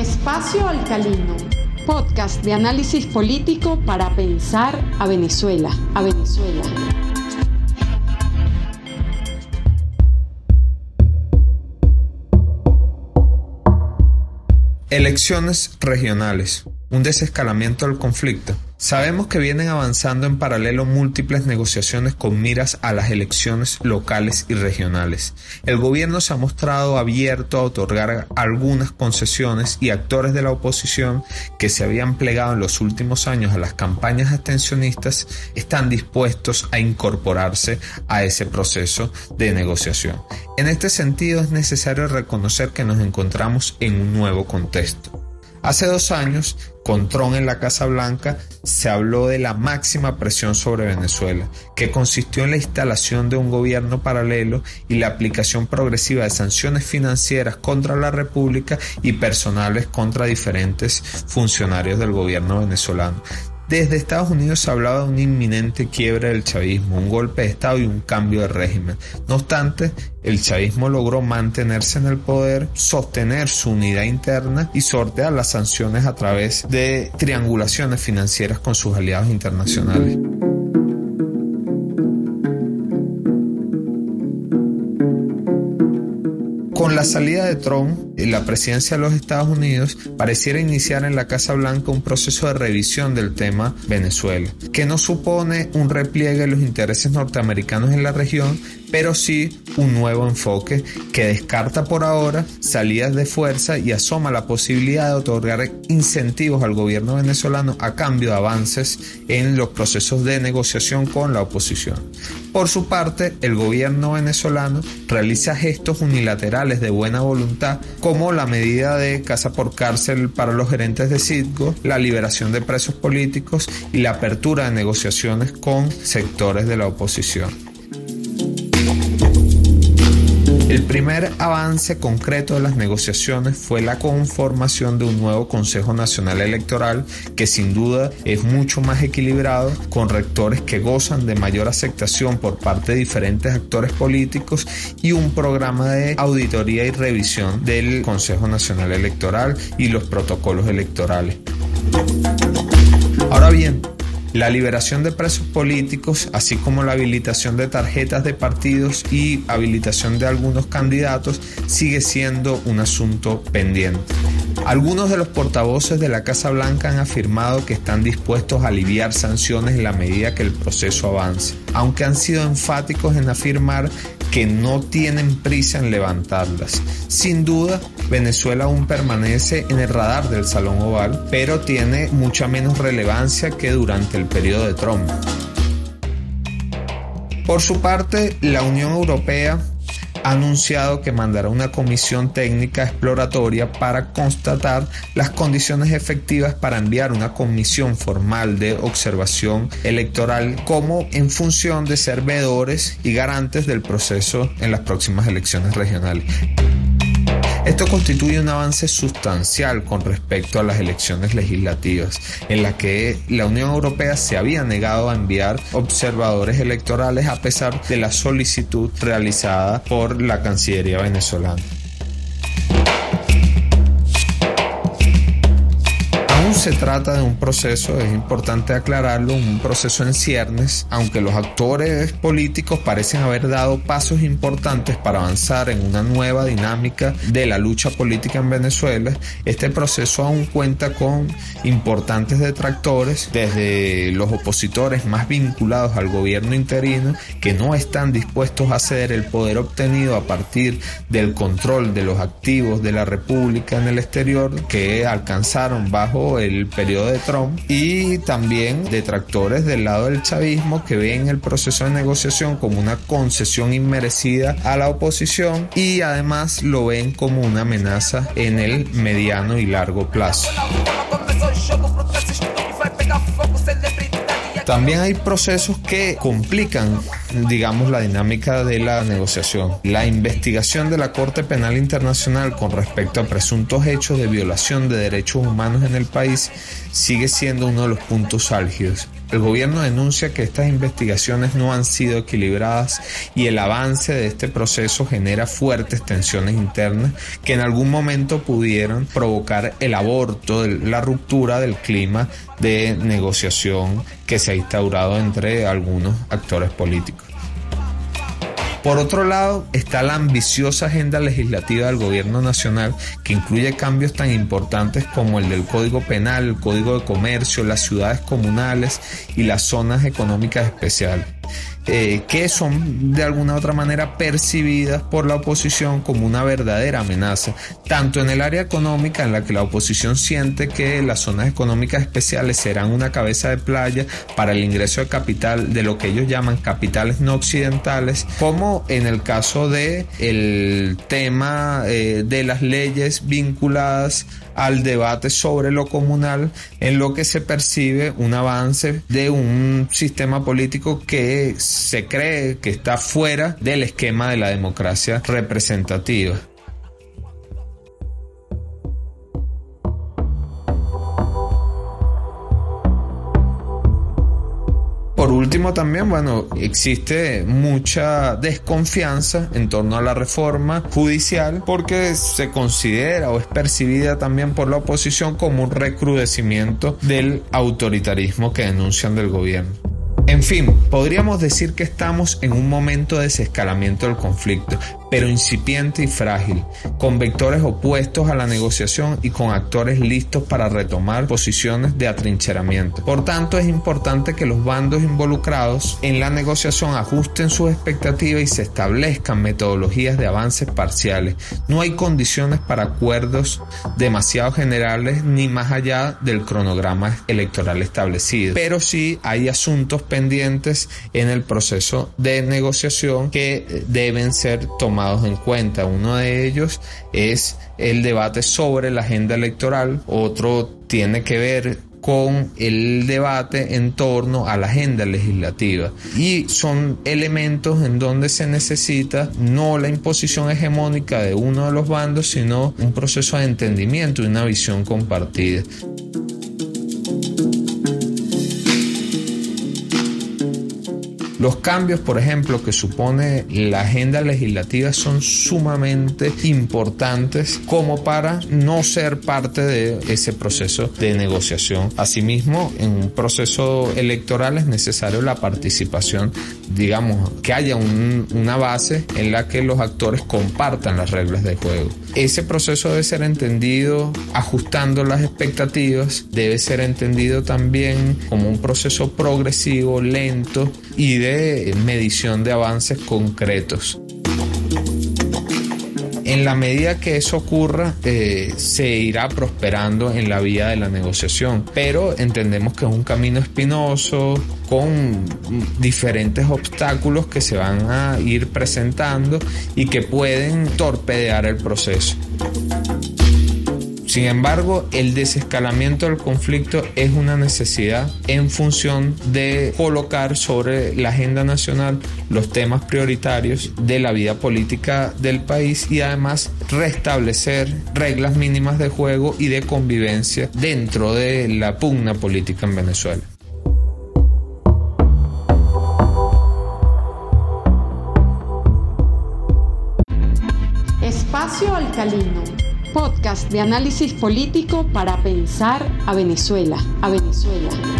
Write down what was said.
Espacio Alcalino, podcast de análisis político para pensar a Venezuela, a Venezuela. Elecciones regionales, un desescalamiento del conflicto. Sabemos que vienen avanzando en paralelo múltiples negociaciones con miras a las elecciones locales y regionales. El gobierno se ha mostrado abierto a otorgar algunas concesiones y actores de la oposición que se habían plegado en los últimos años a las campañas abstencionistas están dispuestos a incorporarse a ese proceso de negociación. En este sentido es necesario reconocer que nos encontramos en un nuevo contexto. Hace dos años, con Trump en la Casa Blanca, se habló de la máxima presión sobre Venezuela, que consistió en la instalación de un gobierno paralelo y la aplicación progresiva de sanciones financieras contra la República y personales contra diferentes funcionarios del gobierno venezolano. Desde Estados Unidos se hablaba de un inminente quiebre del chavismo, un golpe de Estado y un cambio de régimen. No obstante, el chavismo logró mantenerse en el poder, sostener su unidad interna y sortear las sanciones a través de triangulaciones financieras con sus aliados internacionales. Con la salida de Trump la presidencia de los Estados Unidos, pareciera iniciar en la Casa Blanca un proceso de revisión del tema Venezuela, que no supone un repliegue de los intereses norteamericanos en la región, pero sí un nuevo enfoque que descarta por ahora salidas de fuerza y asoma la posibilidad de otorgar incentivos al gobierno venezolano a cambio de avances en los procesos de negociación con la oposición. Por su parte, el gobierno venezolano realiza gestos unilaterales de buena voluntad como la medida de casa por cárcel para los gerentes de Citgo, la liberación de presos políticos y la apertura de negociaciones con sectores de la oposición. El primer avance concreto de las negociaciones fue la conformación de un nuevo Consejo Nacional Electoral que sin duda es mucho más equilibrado, con rectores que gozan de mayor aceptación por parte de diferentes actores políticos y un programa de auditoría y revisión del Consejo Nacional Electoral y los protocolos electorales. Ahora bien, la liberación de presos políticos, así como la habilitación de tarjetas de partidos y habilitación de algunos candidatos, sigue siendo un asunto pendiente. Algunos de los portavoces de la Casa Blanca han afirmado que están dispuestos a aliviar sanciones en la medida que el proceso avance, aunque han sido enfáticos en afirmar que no tienen prisa en levantarlas. Sin duda, Venezuela aún permanece en el radar del Salón Oval, pero tiene mucha menos relevancia que durante el periodo de Trump. Por su parte, la Unión Europea ha anunciado que mandará una comisión técnica exploratoria para constatar las condiciones efectivas para enviar una comisión formal de observación electoral como en función de ser veedores y garantes del proceso en las próximas elecciones regionales. Esto constituye un avance sustancial con respecto a las elecciones legislativas, en la que la Unión Europea se había negado a enviar observadores electorales a pesar de la solicitud realizada por la Cancillería venezolana. Se trata de un proceso, es importante aclararlo, un proceso en ciernes, aunque los actores políticos parecen haber dado pasos importantes para avanzar en una nueva dinámica de la lucha política en Venezuela, este proceso aún cuenta con importantes detractores, desde los opositores más vinculados al gobierno interino, que no están dispuestos a ceder el poder obtenido a partir del control de los activos de la República en el exterior, que alcanzaron bajo el el periodo de Trump y también detractores del lado del chavismo que ven el proceso de negociación como una concesión inmerecida a la oposición y además lo ven como una amenaza en el mediano y largo plazo. También hay procesos que complican, digamos, la dinámica de la negociación. La investigación de la Corte Penal Internacional con respecto a presuntos hechos de violación de derechos humanos en el país sigue siendo uno de los puntos álgidos. El gobierno denuncia que estas investigaciones no han sido equilibradas y el avance de este proceso genera fuertes tensiones internas que en algún momento pudieron provocar el aborto, la ruptura del clima de negociación que se ha instaurado entre algunos actores políticos. Por otro lado, está la ambiciosa agenda legislativa del gobierno nacional que incluye cambios tan importantes como el del Código Penal, el Código de Comercio, las ciudades comunales y las zonas económicas especiales. Eh, que son de alguna u otra manera percibidas por la oposición como una verdadera amenaza, tanto en el área económica en la que la oposición siente que las zonas económicas especiales serán una cabeza de playa para el ingreso de capital de lo que ellos llaman capitales no occidentales, como en el caso de el tema eh, de las leyes vinculadas al debate sobre lo comunal en lo que se percibe un avance de un sistema político que se cree que está fuera del esquema de la democracia representativa. Último también, bueno, existe mucha desconfianza en torno a la reforma judicial porque se considera o es percibida también por la oposición como un recrudecimiento del autoritarismo que denuncian del gobierno. En fin, podríamos decir que estamos en un momento de desescalamiento del conflicto, pero incipiente y frágil, con vectores opuestos a la negociación y con actores listos para retomar posiciones de atrincheramiento. Por tanto, es importante que los bandos involucrados en la negociación ajusten sus expectativas y se establezcan metodologías de avances parciales. No hay condiciones para acuerdos demasiado generales ni más allá del cronograma electoral establecido, pero sí hay asuntos pendientes en el proceso de negociación que deben ser tomados en cuenta. Uno de ellos es el debate sobre la agenda electoral, otro tiene que ver con el debate en torno a la agenda legislativa y son elementos en donde se necesita no la imposición hegemónica de uno de los bandos sino un proceso de entendimiento y una visión compartida. Los cambios, por ejemplo, que supone la agenda legislativa son sumamente importantes como para no ser parte de ese proceso de negociación. Asimismo, en un proceso electoral es necesario la participación, digamos, que haya una base en la que los actores compartan las reglas de juego. Ese proceso debe ser entendido ajustando las expectativas, debe ser entendido también como un proceso progresivo, lento y de medición de avances concretos. En la medida que eso ocurra, eh, se irá prosperando en la vía de la negociación, pero entendemos que es un camino espinoso, con diferentes obstáculos que se van a ir presentando y que pueden torpedear el proceso. Sin embargo, el desescalamiento del conflicto es una necesidad en función de colocar sobre la agenda nacional los temas prioritarios de la vida política del país y además restablecer reglas mínimas de juego y de convivencia dentro de la pugna política en Venezuela. Espacio Alcalino podcast de análisis político para pensar a Venezuela, a Venezuela.